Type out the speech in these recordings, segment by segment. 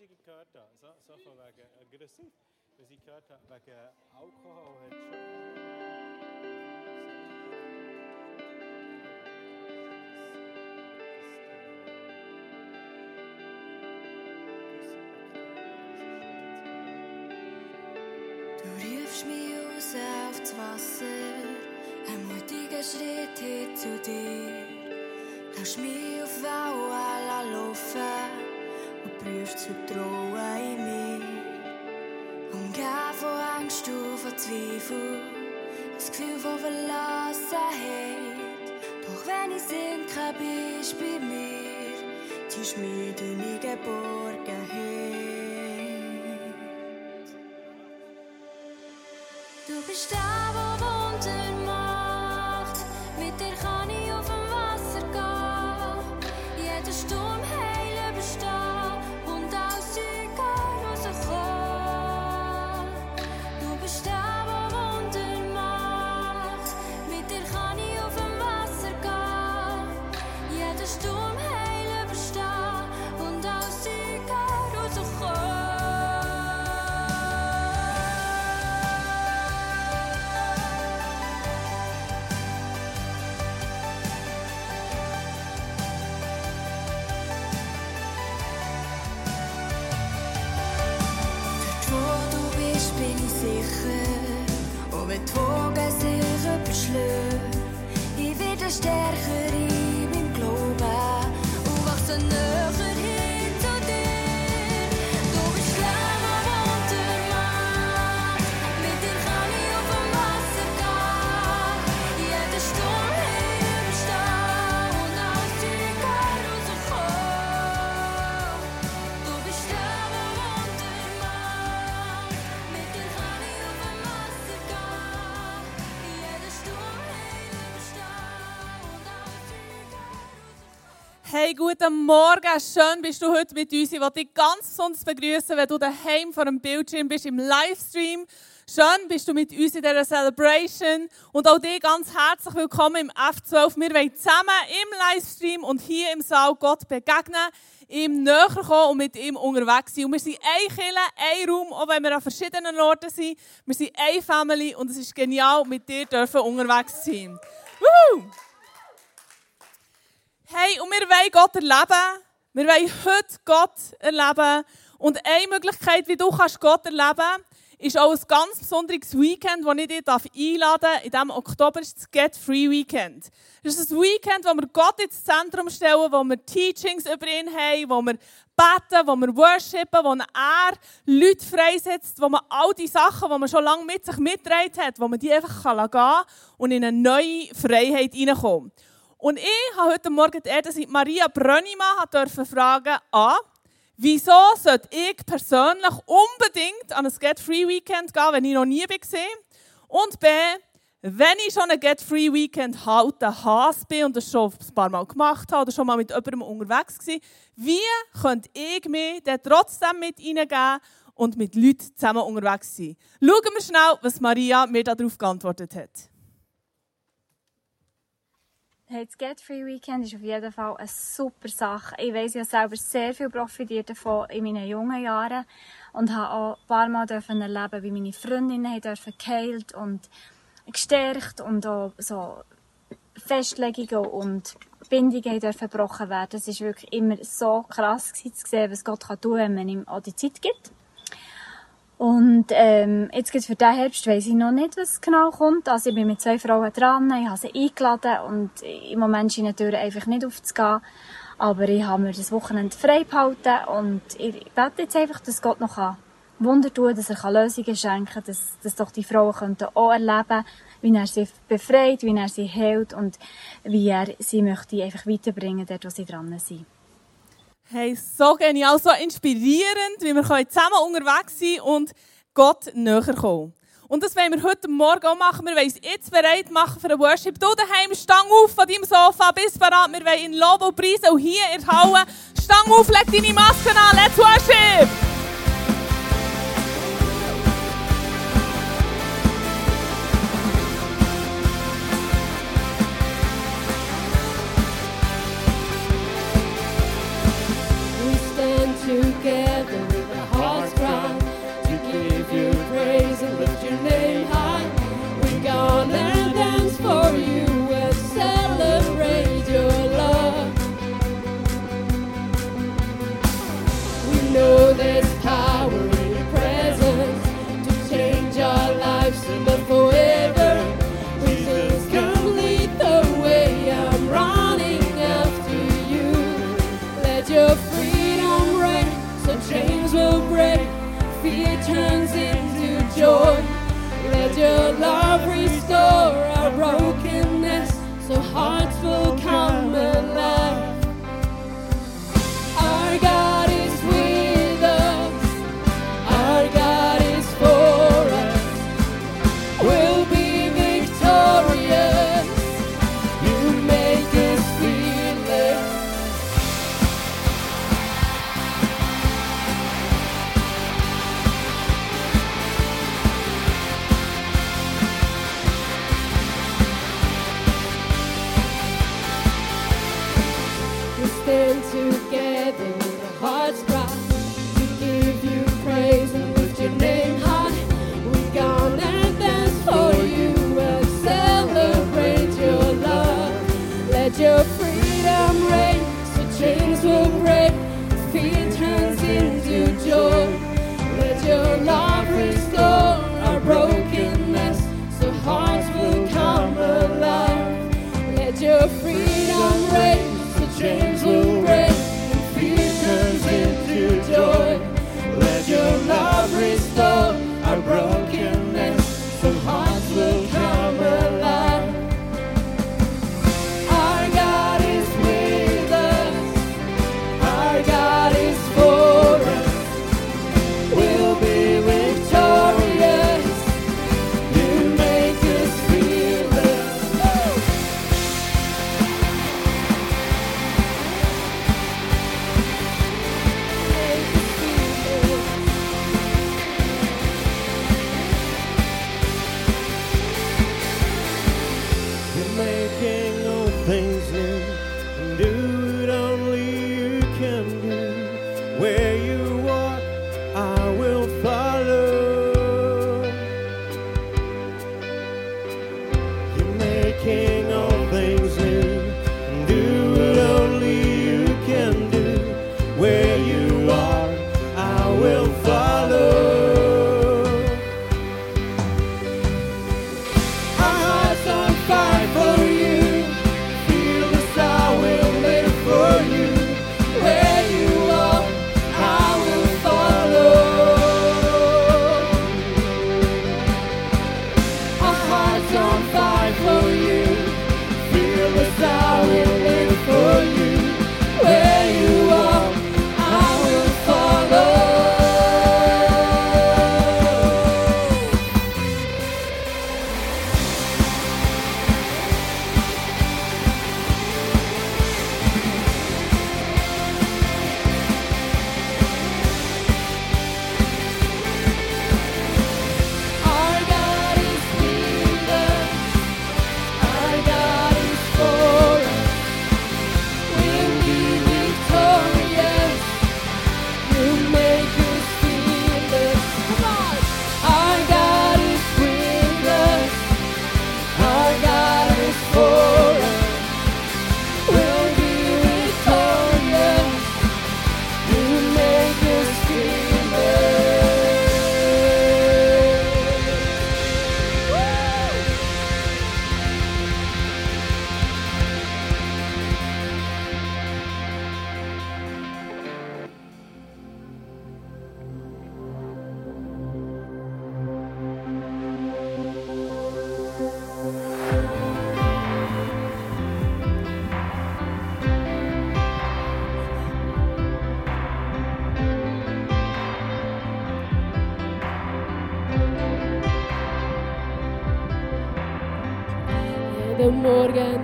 ich gehört habe, so, so von wegen aggressiv, was ich gehört habe, wegen Alkohol hat schon... Du rufst mich raus auf das Wasser, ein mutiger Schritt hin zu dir. Lass mich auf Wellen laufen prüfst das Vertrauen in mich. Umgeben von Angst und von Zweifel, das Gefühl von Verlassenheit. Doch wenn ich sinke, bist du bei mir, ziehst mich durch meine Geborgenheit. Du bist der, guten Morgen. Schön bist du heute mit uns. Ich will dich ganz besonders begrüßen, wenn du daheim vor dem Bildschirm bist im Livestream. Schön bist du mit uns in dieser Celebration. Und auch dich ganz herzlich willkommen im F12. Wir wollen zusammen im Livestream und hier im Saal Gott begegnen, ihm näher kommen und mit ihm unterwegs sein. Und wir sind eine Kirche, ein Raum, auch wenn wir an verschiedenen Orten sind. Wir sind eine Family und es ist genial, mit dir dürfen unterwegs sein. Woo! Hey, und wir wollen Gott erleben. Wir wollen heute Gott erleben. Und eine Möglichkeit, wie du Gott erleben kannst, ist auch ein ganz besonderes Weekend, das ich dich einladen darf. In diesem Oktober ist das Get Free Weekend. Das ist ein Weekend, wo wir Gott ins Zentrum stellen, wo wir Teachings über ihn haben, wo wir beten, wo wir worshipen, wo er Leute freisetzt, wo man all die Sachen, die man schon lange mit sich mitgetragen hat, wo man die einfach gehen kann und in eine neue Freiheit hineinkommen. Und ich habe heute Morgen die Ehre, dass Maria Brönnimann durfte fragen, A, wieso sollte ich persönlich unbedingt an ein Get Free Weekend gehen, wenn ich noch nie war? Und B, wenn ich schon ein Get Free Weekend halte, Hass bin und das schon ein paar Mal gemacht habe oder schon mal mit jemandem unterwegs war, wie könnte ich mich dann trotzdem mit reingeben und mit Leuten zusammen unterwegs sein? Schauen wir schnell, was Maria mir darauf geantwortet hat. Hey, das Get Free Weekend ist auf jeden Fall eine super Sache. Ich ich habe selber sehr viel profitiert davon in meinen jungen Jahren und habe auch ein paar Mal dürfen erleben, wie meine Freundinnen dürfen geheilt und gestärkt und auch so Festlegungen und Bindungen dürfen gebrochen werden. Es ist wirklich immer so krass zu sehen, was Gott kann tun, wenn man ihm auch die Zeit gibt. Und ähm, jetzt geht's für diesen Herbst weiss ich noch nicht, was genau kommt. Also ich bin mit zwei Frauen dran, ich habe sie eingeladen und im Moment scheinen die Türen einfach nicht aufzugehen. Aber ich habe mir das Wochenende frei behalten und ich bete jetzt einfach, dass Gott noch Wunder tun dass er Lösungen schenken kann, dass, dass doch die Frauen könnten auch erleben wie er sie befreit, wie er sie hält und wie er sie möchte einfach weiterbringen, dort, wo sie dran sind. Hey, so genial, so inspirierend, wie wir zusammen unterwegs sein und Gott näher kommen. Und das wollen wir heute Morgen auch machen. Wir wollen uns jetzt bereit machen für den Worship. Du daheim, stang auf von deinem Sofa, bis bereit. Wir wollen in Lobo preisen und hier in der Halle. Stang auf, leg deine Maske an, let's worship!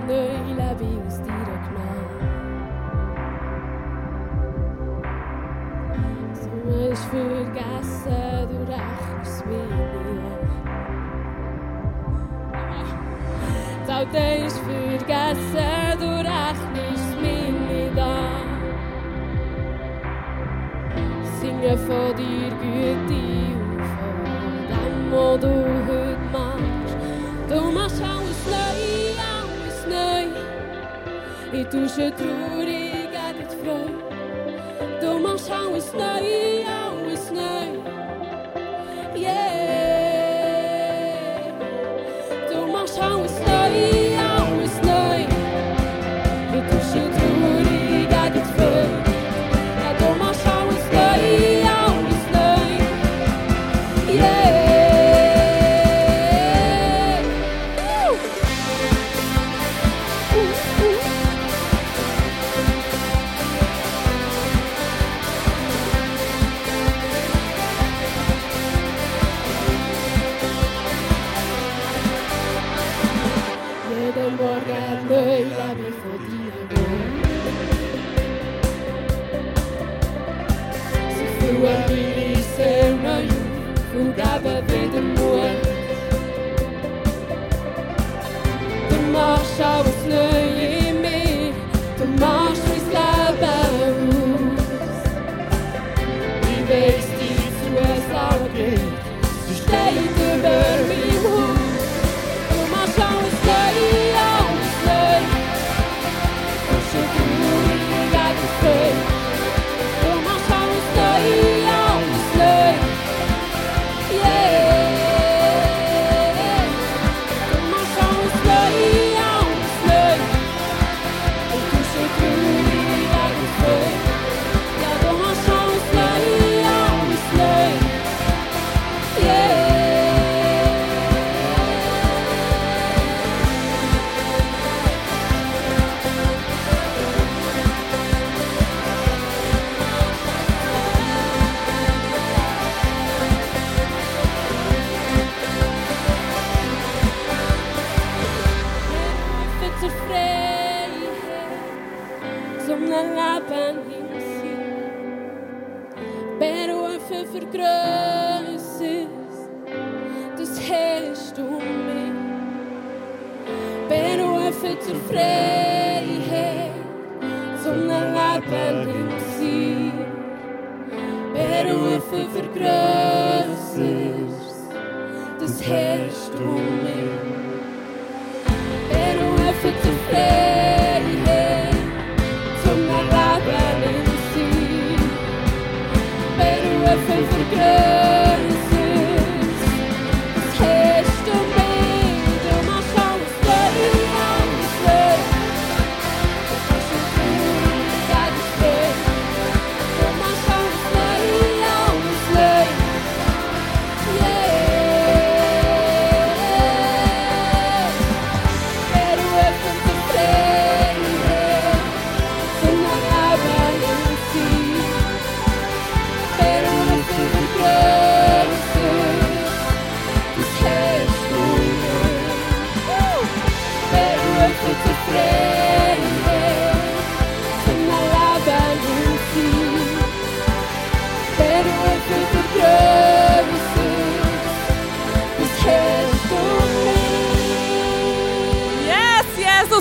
Morgen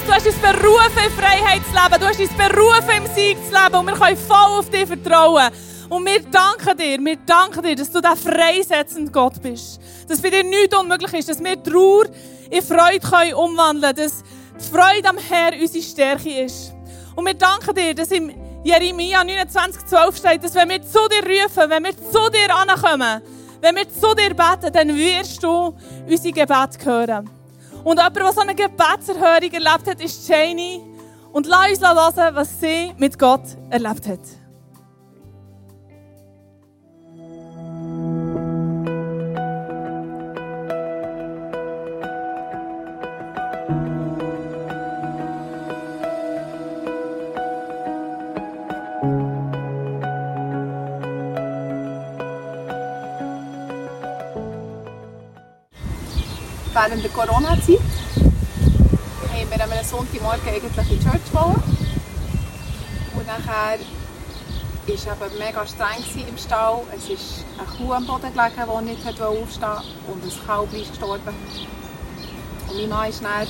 du hast uns berufen, in Freiheit zu leben. Du hast uns berufen, im Sieg zu leben. Und wir können voll auf dich vertrauen. Und wir danken dir, wir danken dir, dass du der freisetzende Gott bist. Dass bei dir nichts unmöglich ist. Dass wir Trauer in Freude können umwandeln können. Die Freude am Herrn unsere Stärke ist. Und wir danken dir, dass im Jeremia 29,12 steht, dass wenn wir zu dir rufen, wenn wir zu dir ankommen, wenn wir zu dir beten, dann wirst du unsere Gebete hören. Und jemand, der so eine Gebetserhörung erlebt hat, ist Janie. Und lass uns hören, was sie mit Gott erlebt hat. Während der Corona-Zeit haben wir einem Sonntagmorgen eigentlich in die Church wollen. Und nachher war es eben mega streng im Stall. Es ist eine Kuh am Boden gelegen, die nicht aufstehen wollte. Und ein Kalb ist gestorben. Und mein Mann ist dann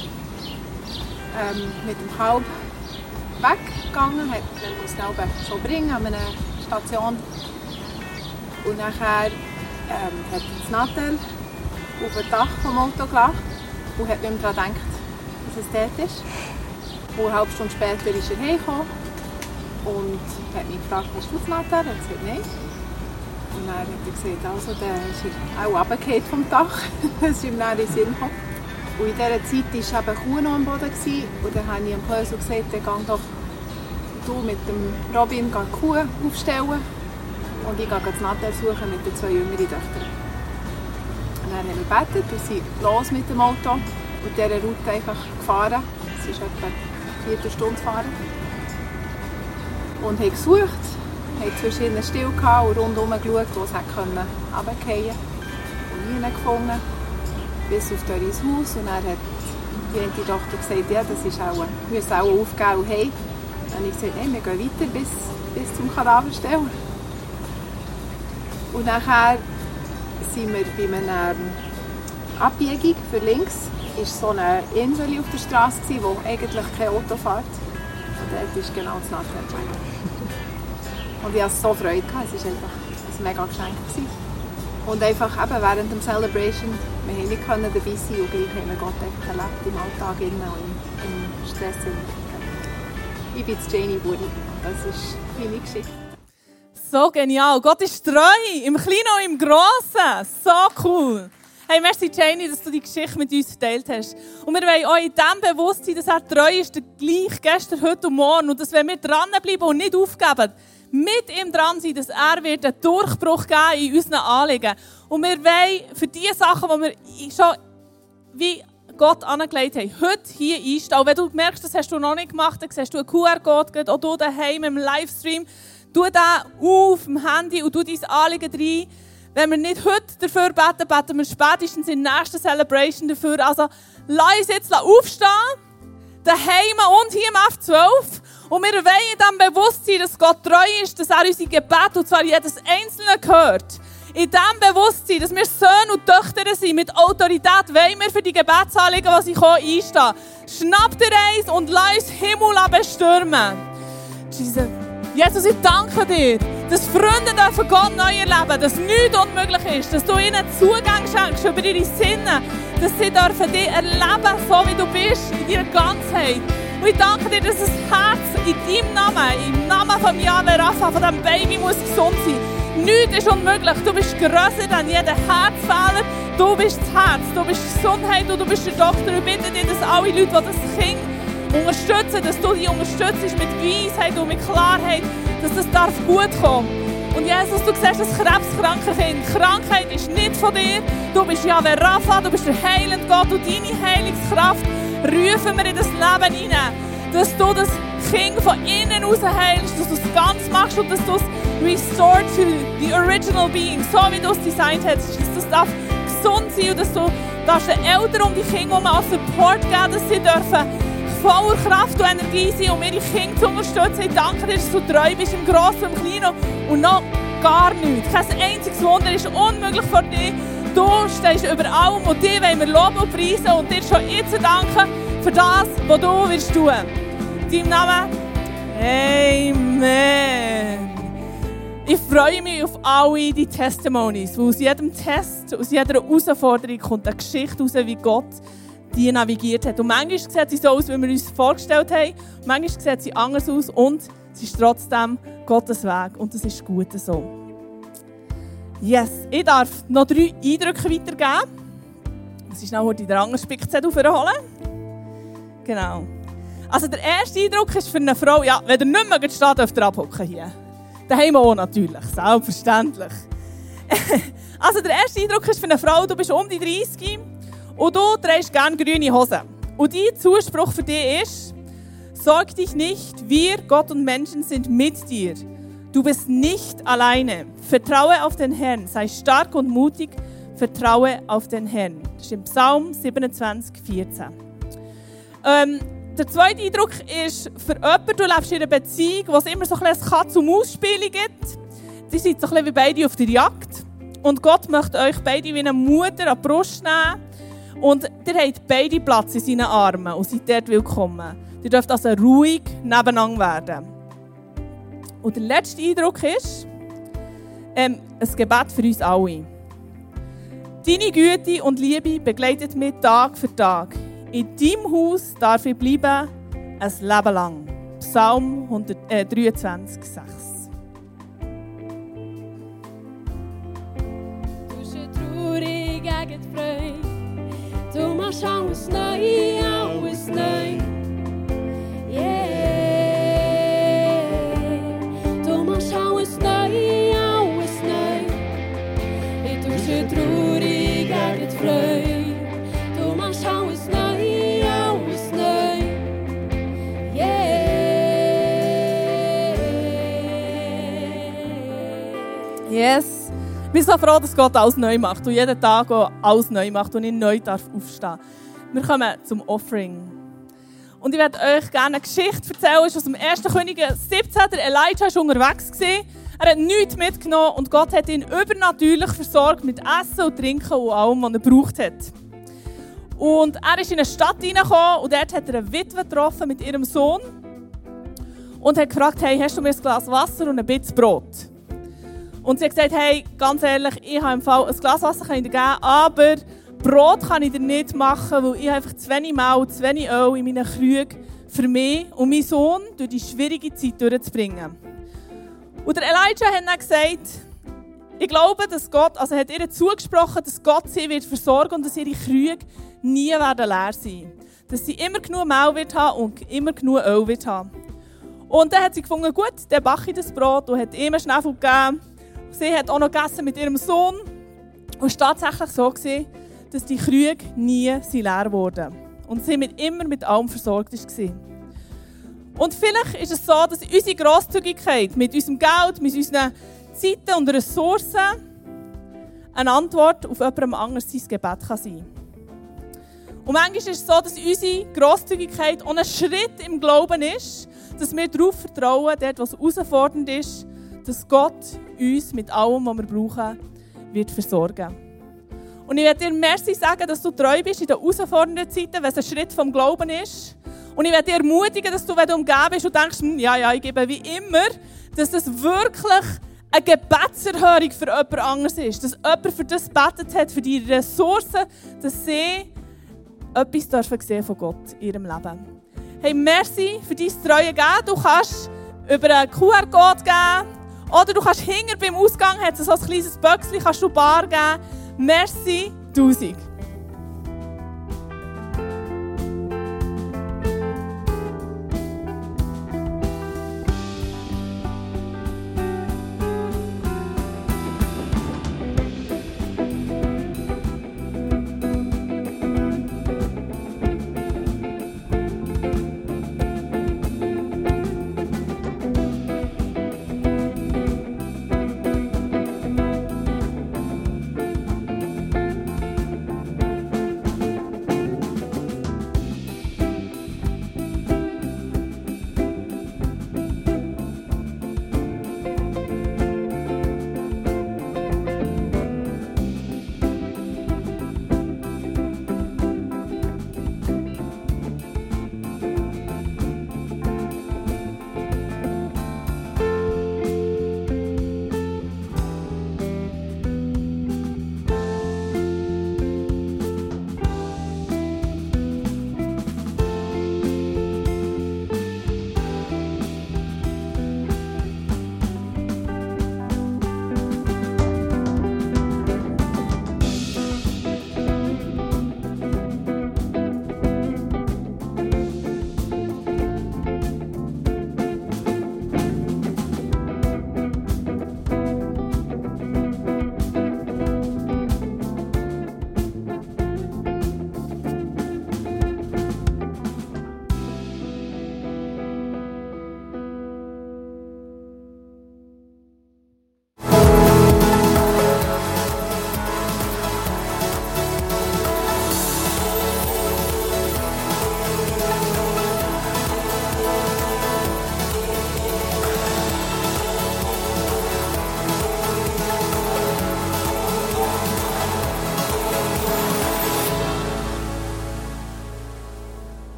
ähm, mit dem Kalb weggegangen, hat man muss eben schon bringen an eine Station. Und nachher ähm, hat das Nattel auf dem Dach vom Auto gelacht und hat nicht mehr daran gedacht, dass es dort ist. Und eine halbe Stunde später ist er hergekommen und hat mich gefragt, hast du Nattel? Er hat gesagt, nein. Und dann hat er gesagt, also, der ist er auch runtergefallen vom Dach. das ist ihm dann in den Sinn gekommen. Und in dieser Zeit war eben Kuh noch am Boden. Gewesen. Und dann habe ich dem Pösel gesagt, dann geh doch du mit dem Robin die Kuh aufstellen. Und ich gehe das Nattel suchen mit den zwei jüngeren Töchtern. Und haben wir gebetet und sind los mit dem Auto und dieser Route einfach gefahren. Es ist etwa eine Viertelstunde fahren. Und haben gesucht, haben zwischen ihnen still gehabt und rundherum geschaut, wo es können. Und nie gefunden, bis auf Doris Haus. Und dann hat die eine Tochter gesagt, ja, das ist auch, wir müssen auch aufgeben und. Dann habe ich gesagt, nein, wir gehen weiter bis, bis zum Kadaverstelle. Und nachher sind wir bei einer ähm, Abbiegung für links. ist so eine Insel auf der Straße, wo eigentlich kein Auto fährt. Und dort ist genau das Nachteil gelegen. Und ich hatte so Freude. Gehabt. Es war einfach ein mega Geschenk. Gewesen. Und einfach eben während dem Celebration, wir haben nicht können dabei sein und gleich haben wir Gott einfach erlebt im Alltag innen und im, im Stress. Ich bin Janie Buri. Das ist meine Geschichte. So genial. Gott ist treu. Im Kleinen und im Grossen. So cool. Hey, merci Janie, dass du die Geschichte mit uns geteilt hast. Und wir wollen auch in dem Bewusstsein, dass er treu ist, gleich gestern, heute und morgen. Und dass wenn wir dranbleiben und nicht aufgeben, mit ihm dran sein, dass er wird einen Durchbruch geben in unseren Anliegen. Und wir wollen für die Sachen, die wir schon wie Gott angelegt haben, heute hier einstehen. Und wenn du merkst, das hast du noch nicht gemacht, dann siehst du einen QR-Code, auch du daheim im Livestream. Tu den auf dem Handy und tu dein Anliegen rein. Wenn wir nicht heute dafür beten, beten wir spätestens in der nächsten Celebration dafür. Also, lass uns jetzt aufstehen, daheim und hier im F12. Und wir wollen in diesem Bewusstsein, dass Gott treu ist, dass er unsere Gebete, und zwar jedes einzelne gehört. In diesem Bewusstsein, dass wir Söhne und Töchter sind, mit Autorität, wollen wir für die Gebetsanliegen, die sie kommen, einstehen. Schnapp dir eins und lass uns Himmel bestürmen. Jesus. Jesus, ich danke dir, dass Freunde dürfen Gott neu erleben, dass nichts unmöglich ist, dass du ihnen Zugang schenkst über ihre Sinne, dass sie dürfen dich erleben, so wie du bist, in deiner Ganzheit. Und ich danke dir, dass das Herz in deinem Namen, im Namen von Yahweh Rapha, von diesem Baby muss gesund sein. Nichts ist unmöglich. Du bist grösser als jeder Herzfehler. Du bist das Herz, du bist Gesundheit und du bist der Doktor. Ich bitte dich, dass alle Leute, die das Kind unterstützen, dass du die unterstützt mit Weisheit und mit Klarheit, dass das darf gut kommen. Und Jesus, du siehst das krebskranke Kind. Krankheit ist nicht von dir. Du bist ja der Rapha, du bist der heilende Gott und deine Heilungskraft rufen wir in das Leben hinein. Dass du das Kind von innen aus heilst, dass du es ganz machst und dass du es restore to the original being, so wie du es designt hast. Dass das darf gesund sein und dass du den Eltern um die Kinder um Support geben, dass sie dürfen voller Kraft und Energie sein, um ihre Kinder zu unterstützen. Ich danke dir, dass du treu bist im Großen und im Kleinen und noch gar nichts. Kein einziges Wunder ist unmöglich für dich. Du stehst über allem und dir wollen wir loben und preisen und dir schon jetzt danken für das, was du willst tun. In deinem Namen. Amen. Ich freue mich auf alle die Testimonies, weil aus jedem Test, aus jeder Herausforderung kommt eine Geschichte raus, wie Gott die navigiert hat. Und manchmal sieht sie so aus, wie wir uns vorgestellt haben. Manchmal sieht sie anders aus und sie ist trotzdem Gottes Weg. Und das ist gut so. Yes, ich darf noch drei Eindrücke weitergeben. Das ist noch heute der andere Spickzettel holen. Genau. Also der erste Eindruck ist für eine Frau, ja, wenn ihr nicht mehr steht, dürft ihr abhocken hier. Daheim auch natürlich, selbstverständlich. also der erste Eindruck ist für eine Frau, du bist um die 30 und du trägst gerne grüne Hosen. Und dein Zuspruch für dich ist, sorg dich nicht, wir, Gott und Menschen sind mit dir. Du bist nicht alleine. Vertraue auf den Herrn, sei stark und mutig, vertraue auf den Herrn. Das ist im Psalm 27, 14. Ähm, der zweite Eindruck ist, für jemanden, du lebst in einer Beziehung, wo es immer so ein bisschen Katz- und Maus-Spiele gibt. Die sind so ein bisschen wie beide auf der Jagd. Und Gott möchte euch beide wie eine Mutter an die Brust nehmen und ihr habt beide Platz in seinen Armen und seid dort willkommen. Ihr dürft also ruhig nebeneinander werden. Und der letzte Eindruck ist, ähm, ein Gebet für uns alle. Deine Güte und Liebe begleitet mich Tag für Tag. In deinem Haus darf ich bleiben, ein Leben lang. Psalm 123, 6. Du bist traurig gegen die Freude. Du machst alles neu, alles neu. Yeah. Du machst alles neu, alles neu. Ich tue schon traurig gegen die Freude. Du machst alles neu, alles neu. Yeah. Yes. Sind so froh, dass Gott alles neu macht und jeden Tag alles neu macht und ich neu darf aufstehen. Wir kommen zum Offering. Und ich werde euch gerne eine Geschichte erzählen. Ist aus dem 1. Könige 17. Der Elijah war unterwegs. Er hat nichts mitgenommen und Gott hat ihn übernatürlich versorgt mit Essen und Trinken und allem, was er gebraucht hat. Und er ist in eine Stadt hineingekommen und dort hat er eine Witwe getroffen mit ihrem Sohn und hat gefragt, hey, hast du mir ein Glas Wasser und ein bisschen Brot? Und sie hat gesagt, hey, ganz ehrlich, ich habe im Fall ein Glas Wasser kann ich geben, aber Brot kann ich dir nicht machen, weil ich einfach zu wenig Mehl, zu wenig Öl in meinen Krügen für mich und meinen Sohn durch die schwierige Zeit durchzubringen. Und der Elijah hat dann gesagt, ich glaube, dass Gott, also hat ihr zugesprochen, dass Gott sie wird versorgen und dass ihre Krüge nie werden leer sein. Dass sie immer genug Mehl wird haben und immer genug Öl wird haben. Und dann hat sie gefunden, gut, dann backe ich das Brot und hat ihm Schneefel gegeben. Sie hat auch noch gegessen mit ihrem Sohn. Und es war tatsächlich so, gewesen, dass die Krüge nie leer wurden. Und sie mit, immer mit allem versorgt war. Und vielleicht ist es so, dass unsere Grosszügigkeit mit unserem Geld, mit unseren Zeiten und Ressourcen eine Antwort auf jemandem anderes sein Gebet kann sein Und manchmal ist es so, dass unsere Grosszügigkeit auch ein Schritt im Glauben ist, dass wir darauf vertrauen, dort, was herausfordernd ist, dass Gott uns mit allem, was wir brauchen, wird versorgen. Und ich werde dir merci sagen, dass du treu bist in den herausfordernden Zeiten, wenn es ein Schritt vom Glauben ist. Und ich werde dir ermutigen, dass du, wenn du umgeben bist und denkst, hm, ja, ja, ich gebe wie immer, dass das wirklich eine Gebetserhörung für jemand anderes ist. Dass jemand für das betet hat, für die Ressourcen, dass sie etwas dürfen sehen von Gott in ihrem Leben. Hey, merci für dein treue Geben. Du kannst über einen QR-Code geben oder du kannst hinter beim Ausgang, hat es so ein kleines Böckchen, kannst du Bar geben. Merci, tausend.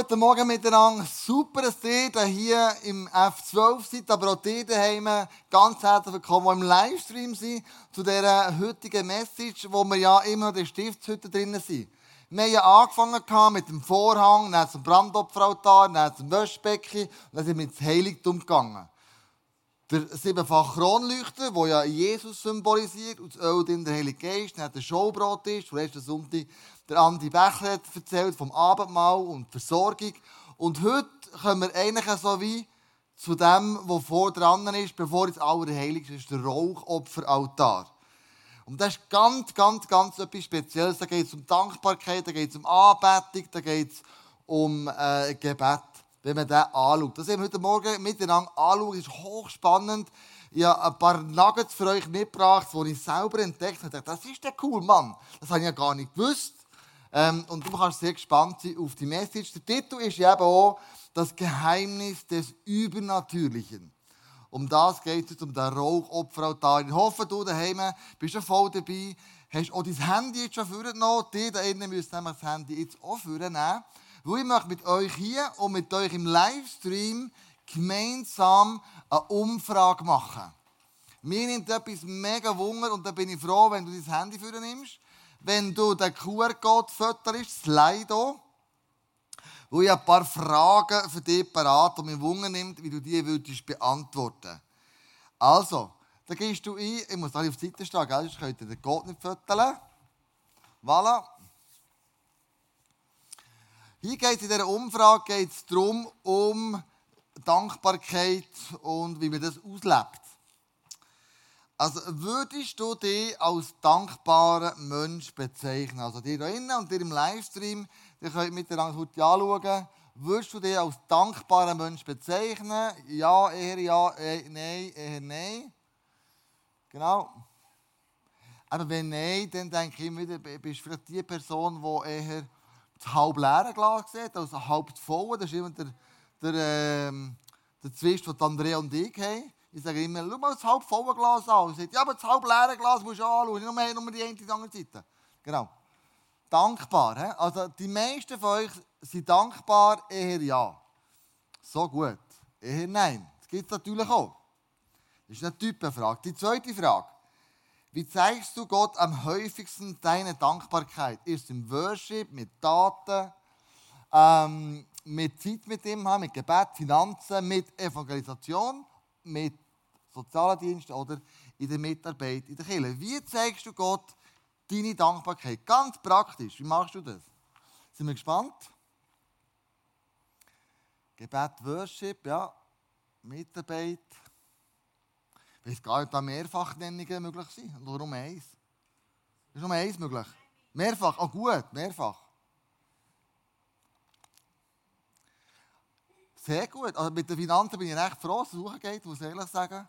Guten Morgen miteinander. Super, dass ihr hier im F12 seid, aber auch ihr daheim ganz herzlich willkommen, die im Livestream sind, zu dieser heutigen Message, wo wir ja immer in der Stiftshütte drinnen sind. Wir haben ja angefangen mit dem Vorhang, dann zum Brandopferaltar, dann zum Wäschbecken dann sind wir ins Heiligtum gegangen. Der siebenfache Kronleuchter, der ja Jesus symbolisiert, und das Öl in der Heilige Geist, dann der Showbrot ist, vom letzten Sonntag der Andi Bächler hat erzählt vom Abendmahl und Versorgung. Und heute kommen wir eigentlich so wie zu dem, was vor dran ist, bevor es Allerheiligste ist, der Rauchopferaltar. Und das ist ganz, ganz, ganz etwas Spezielles. Da geht es um Dankbarkeit, da geht es um Anbetung, da geht es um äh, Gebet, wenn man das anschaut. Das haben wir heute Morgen miteinander anschauen. Das ist hochspannend. Ich habe ein paar Nuggets für euch mitgebracht, die ich selber entdeckt habe. Das ist der cool, Mann. Das habe ich ja gar nicht gewusst. Ähm, und du kannst sehr gespannt sein auf die Message. Der Titel ist ja eben auch, das Geheimnis des Übernatürlichen. Um das geht es, um den Rauchopferaltar. Ich hoffe, du daheim bist schon voll dabei. Hast auch dein Handy jetzt schon vorgenommen. Die da innen müssen nämlich das Handy jetzt auch vornehmen. Weil ich möchte mit euch hier und mit euch im Livestream gemeinsam eine Umfrage machen. Mir nimmt etwas mega Wunder und da bin ich froh, wenn du dein Handy vornimmst. Wenn du den QR-Code fötterst, Slido, wo ich ein paar Fragen für dich parat und mir Wunder nimmt, wie du die würdest beantworten. Also, da gehst du ein, ich muss alle auf die Seite stehen, gell? sonst könnt ihr den Code nicht fötteln. Voilà. Hier geht es in dieser Umfrage geht's darum, um Dankbarkeit und wie man das auslebt. Also würdest du dich als dankbaren Mensch bezeichnen? Also dir da innen und dir im Livestream, ihr könnt miteinander heute anschauen. Würdest du dich als dankbaren Mensch bezeichnen? Ja, eher ja, eh, nein, eher nein. Genau. Aber wenn nein, dann denke ich immer wieder, bist du vielleicht die Person, die eher das halb leere Glas sieht, als halb voll. Das ist immer der, der, ähm, der Zwist, den Andrea und ich haben. Ich sage immer, schau mal das halb volle Glas an. Und sagt, ja, aber das halb leere Glas musst du anschauen, nur, nur die eine die andere Seite. Genau. Dankbar. He? Also die meisten von euch sind dankbar, eher ja. So gut. Eher nein. Das gibt es natürlich auch. Das ist eine Typenfrage. Die zweite Frage. Wie zeigst du Gott am häufigsten deine Dankbarkeit? Ist im Worship, mit Taten, ähm, mit Zeit mit ihm mit Gebet, Finanzen, mit Evangelisation, mit sozialen Diensten oder in der Mitarbeit in der Kirche. Wie zeigst du Gott deine Dankbarkeit? Ganz praktisch. Wie machst du das? Sind wir gespannt? Gebet, Worship, ja. Mitarbeit. Ich weiß gar nicht, ob da Mehrfachnennungen möglich sind. Oder nur eins? Ist nur eins möglich? Mehrfach? Oh gut, mehrfach. Sehr gut. Also mit den Finanzen bin ich recht froh, dass es hochgeht, muss ich ehrlich sagen.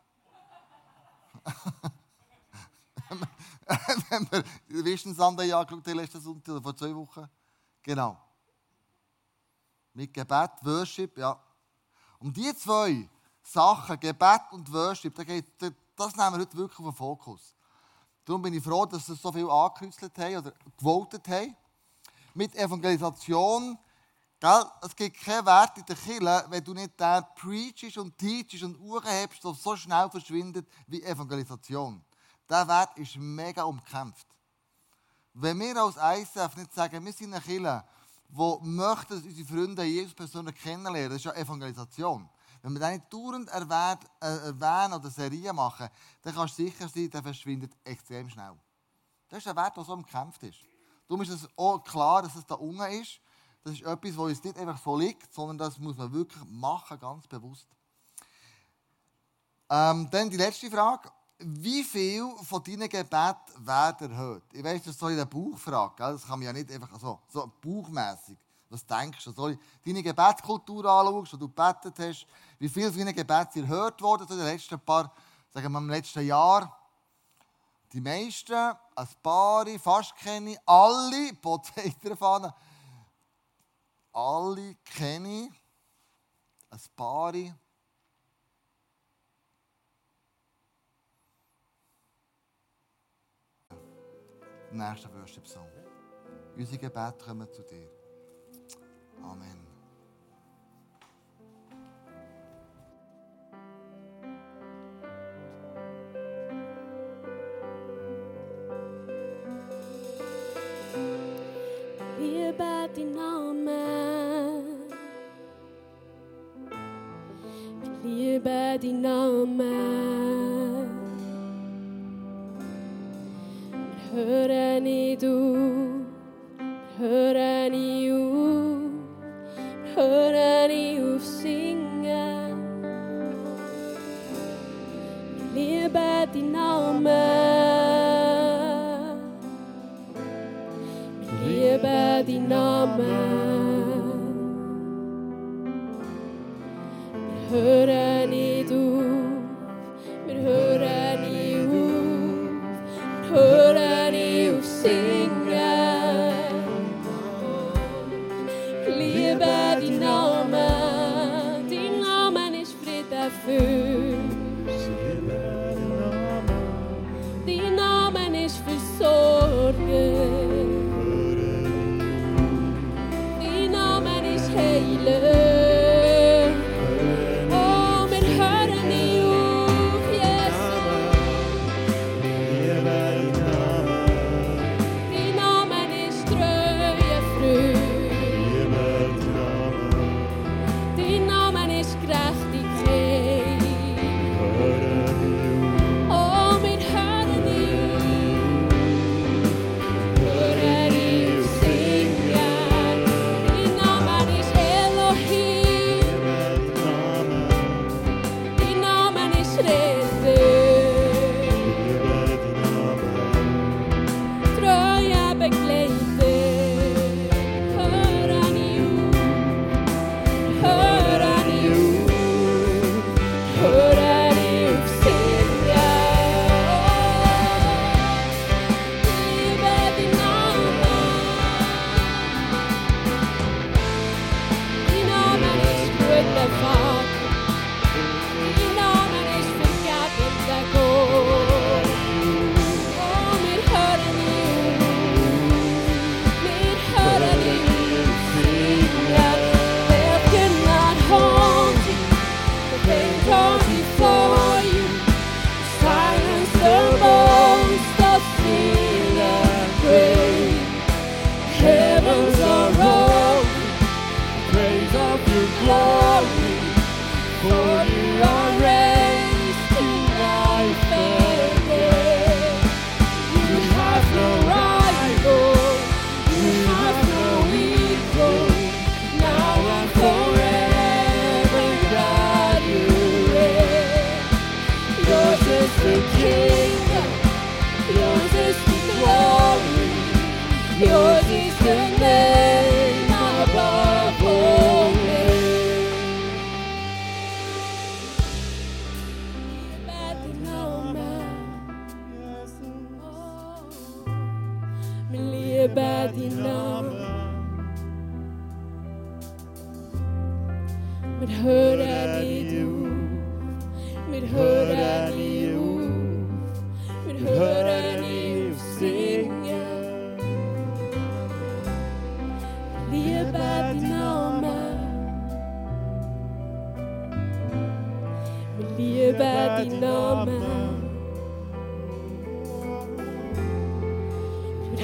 Wenn wir den Wissensamt angeschaut haben, letzten Sonntag oder vor zwei Wochen. Genau. Mit Gebet, Worship, ja. Um die zwei Sachen, Gebet und Worship, das nehmen wir heute wirklich auf den Fokus. Darum bin ich froh, dass sie so viel angekünstelt haben oder gewotet haben. Mit Evangelisation Gell? Es gibt keinen Wert in der Kirche, wenn du nicht den preachst und teachst und hebst, der so schnell verschwindet wie Evangelisation. Der Wert ist mega umkämpft. Wenn wir als ISF nicht sagen, wir sind eine Kirche, die möchte, dass unsere Freunde Jesus persönlich kennenlernen, das ist ja Evangelisation. Wenn wir das nicht dauernd äh, erwähnen oder Serien machen, dann kannst du sicher sein, der verschwindet extrem schnell. Das ist ein Wert, der so umkämpft ist. Darum ist es auch klar, dass es da unten ist. Das ist etwas, was uns nicht einfach so liegt, sondern das muss man wirklich machen, ganz bewusst. Ähm, dann die letzte Frage. Wie viel von deinen Gebeten werden erhöht? Ich weiß, das ist so eine Bauchfrage. Gell? Das kann man ja nicht einfach so, so bauchmässig. Was denkst du? Soll ich deine Gebetskultur anschauen, die du gebetet hast? Wie viel von deinen Gebeten erhört worden in den letzten paar, sagen wir im letzten Jahr? Die meisten, ein paar, fast kenne ich, alle, Potato alle kenne ein paar. Nächster Worship-Song. Unsere Gebete kommen zu dir. Amen. Liebe deinen Namen. Marina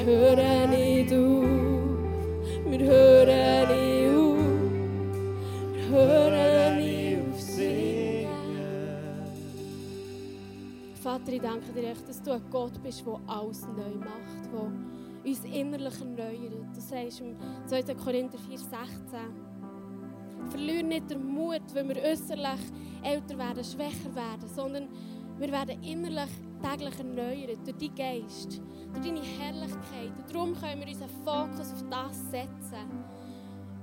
hören nicht auf. Wir hören nicht auf. Wir hören nicht auf singen. Vater, ich danke dir echt, dass du ein Gott bist, der alles neu macht, der uns innerlich erneuert. Du sagst im 2. Korinther 4, 16, Verlier nicht den Mut, wenn wir äußerlich älter werden, schwächer werden, sondern wir werden innerlich täglich erneuert durch deinen Geist, durch deine Herrlichkeit. Und darum können wir unseren Fokus auf das setzen,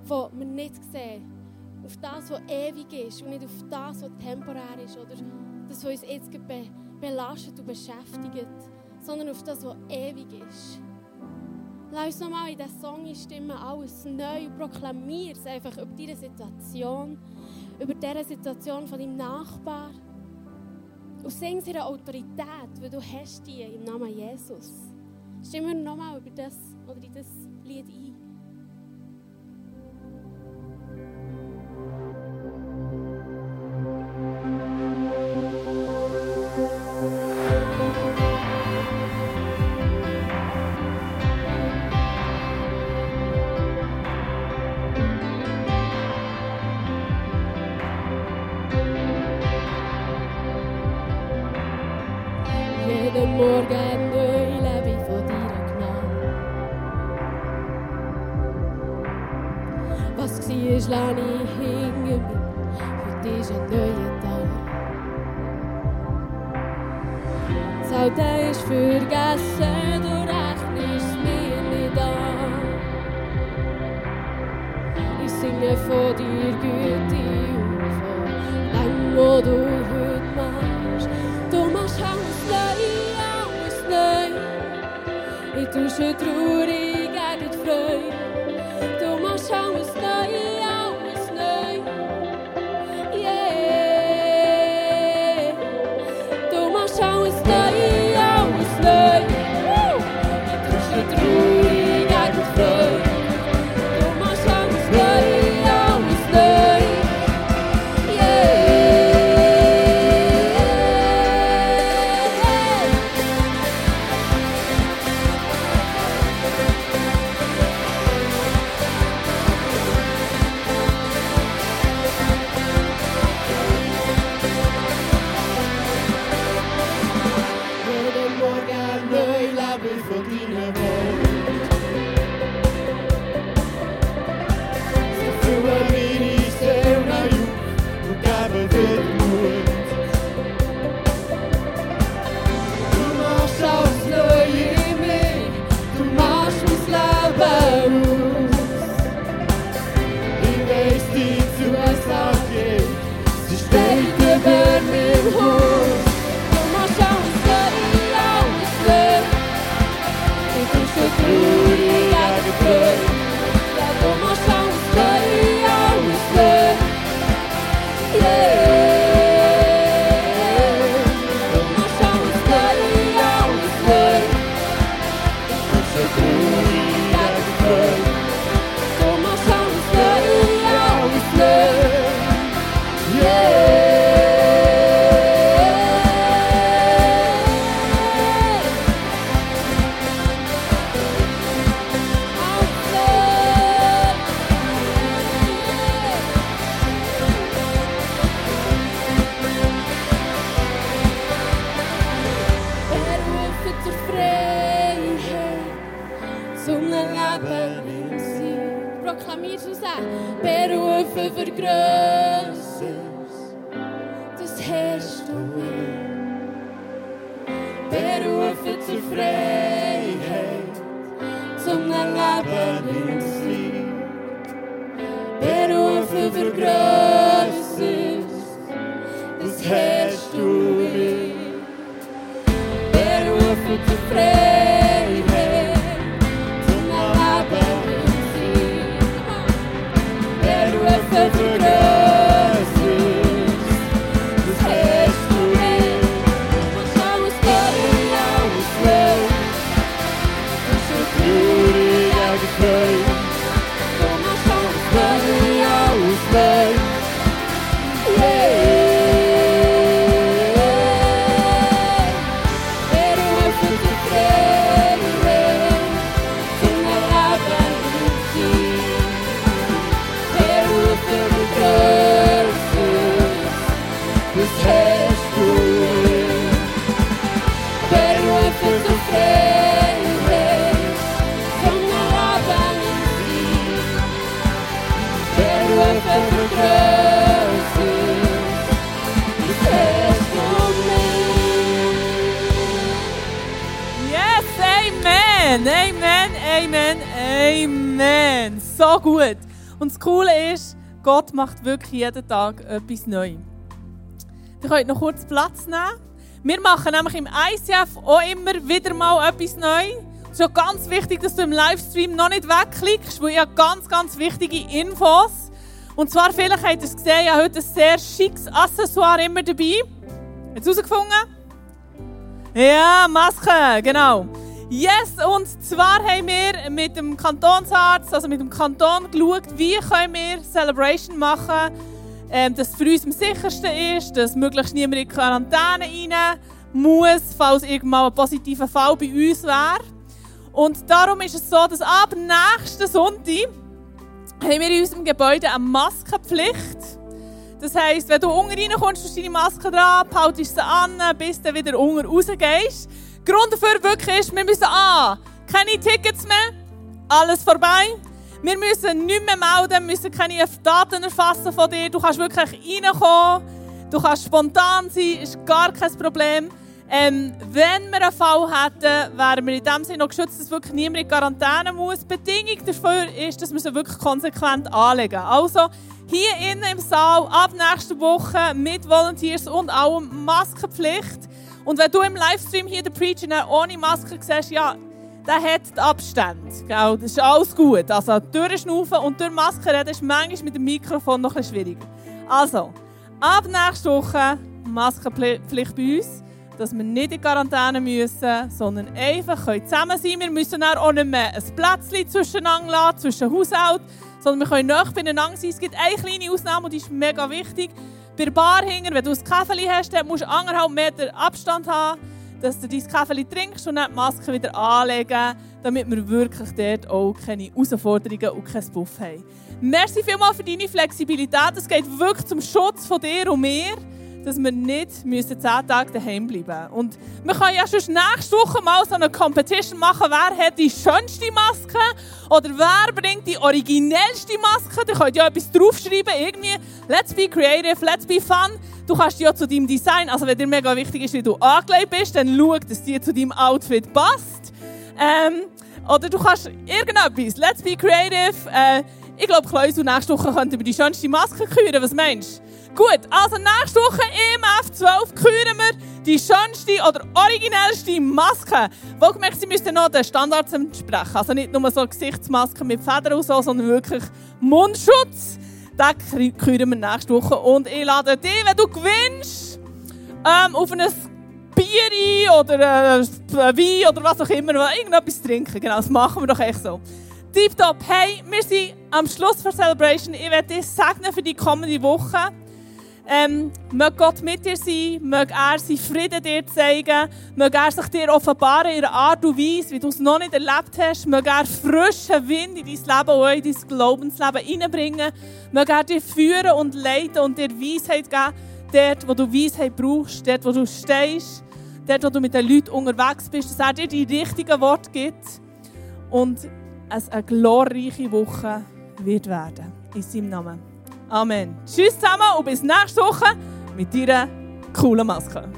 was wir nicht sehen. Auf das, was ewig ist und nicht auf das, was temporär ist oder das, was uns jetzt be belastet und beschäftigt, sondern auf das, was ewig ist. Lass uns nochmal in diesen Song einstimmen, alles neu, proklamier es einfach über deine Situation, über diese Situation von deinem Nachbar. Und sing es in der Autorität, weil du hast die im Namen Jesus. Stimmen wir nochmal über das oder in das Lied ein. Jeden Morgen Ich tausche for. Und sagen, berufen für Größeres, das hast du mir. Berufen zur Freiheit, zum Leben in Sieg. Berufen für Größeres, das hast du mir. Berufen zur Freiheit, amen, amen, amen, amen. So gut. Und das Coole ist, Gott macht wirklich jeden Tag etwas neu. Ihr könnt noch kurz Platz nehmen. Wir machen nämlich im ICF auch immer wieder mal etwas neu. Es ist auch ganz wichtig, dass du im Livestream noch nicht wegklickst, weil ich habe ganz, ganz wichtige Infos. Und zwar, vielleicht habt ihr es gesehen, ich habe heute ein sehr schickes Accessoire immer dabei. Habt ihr herausgefunden? Ja, Maske, genau. Yes, und zwar haben wir mit dem Kantonsarzt, also mit dem Kanton, geschaut, wie können wir Celebration machen, ähm, dass es für uns am sichersten ist, dass möglichst niemand in Quarantäne rein muss, falls irgendwann ein positiver Fall bei uns wäre. Und darum ist es so, dass ab nächsten Sonntag haben wir in unserem Gebäude eine Maskenpflicht. Das heisst, wenn du unten reinkommst, hast du deine Maske dran, behaltest sie an, bis du wieder unten rausgehst. Grund dafür wirklich ist, wir müssen an, keine Tickets mehr, alles vorbei. Wir müssen nichts mehr melden, müssen keine Daten erfassen von dir. Du kannst wirklich reinkommen, du kannst spontan sein, ist gar kein Problem. Ähm, wenn wir einen Fall hätten, wären wir in dem Sinne noch geschützt, dass wirklich niemand in Quarantäne muss. Die Bedingung dafür ist, dass wir sie wirklich konsequent anlegen. Also hier innen im Saal ab nächster Woche mit Volunteers und allem Maskenpflicht. Und wenn du im Livestream hier den Preacher ohne Maske siehst, ja, der hat die Abstände. Gell? Das ist alles gut. Also durchschnaufen und durch Maske reden ist manchmal mit dem Mikrofon noch ein schwieriger. Also, ab nächster Woche Maskenpflicht bei uns, dass wir nicht in Quarantäne müssen, sondern einfach können zusammen sein Wir müssen auch nicht mehr ein Plätzchen zwischeneinander lassen, zwischen Haushalt, sondern wir können nahe beieinander sein. Es gibt eine kleine Ausnahme, und die ist mega wichtig. Bei der Bar hinten, wenn du ein Käfeli hast, dann musst du anderthalb Meter Abstand haben, dass du dein Käfeli trinkst und dann die Maske wieder anlegen, damit wir wirklich dort auch keine Herausforderungen und kein Buff haben. Merci vielmals für deine Flexibilität. Es geht wirklich zum Schutz von dir und mir, dass wir nicht zehn Tage daheim bleiben müssen. Und wir können ja schon nächste Woche mal so eine Competition machen, wer hat die schönste Maske oder wer bringt die originellste Maske. Da könnt ja etwas draufschreiben, irgendwie «Let's be creative, let's be fun». Du kannst ja zu deinem Design, also wenn dir mega wichtig ist, wie du angelegt bist, dann schau, dass die zu deinem Outfit passt. Ähm, oder du kannst irgendetwas, «Let's be creative». Äh, ich glaube, Klaus, nächste Woche könnt ihr über die schönste Maske küren. Was meinst du? Gut, also nächste Woche im F12 küren wir die schönste oder originellste Maske. Wohlgemerkt, sie müssen noch den Standards entsprechen. Also nicht nur so Gesichtsmasken mit Federn und so, sondern wirklich Mundschutz. Den küren wir nächste Woche. Und ich lade dich, wenn du gewinnst, ähm, auf ein Bier oder äh, Wein oder was auch immer, irgendetwas trinken. Genau, das machen wir doch echt so. Tipptopp, hey, wir sind am Schluss der Celebration. Ich werde dich segnen für die kommende Woche. Ähm, möge Gott mit dir sein, möge er seinen Frieden dir zeigen, möge er sich dir offenbaren in einer Art und Weise, wie du es noch nicht erlebt hast, möge er frischen Wind in dein Leben und in dein Glaubensleben hineinbringen, möge er dir führen und leiten und dir Weisheit geben, dort, wo du Weisheit brauchst, dort, wo du stehst, dort, wo du mit den Leuten unterwegs bist, dass er dir die richtigen Worte gibt und es eine glorreiche Woche wird werden. In seinem Namen. Amen. Tschüss zusammen und bis nächste Woche mit deiner coolen Maske.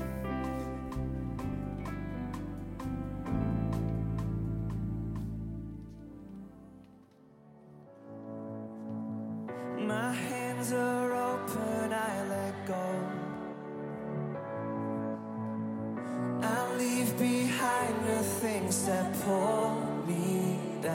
Things that pull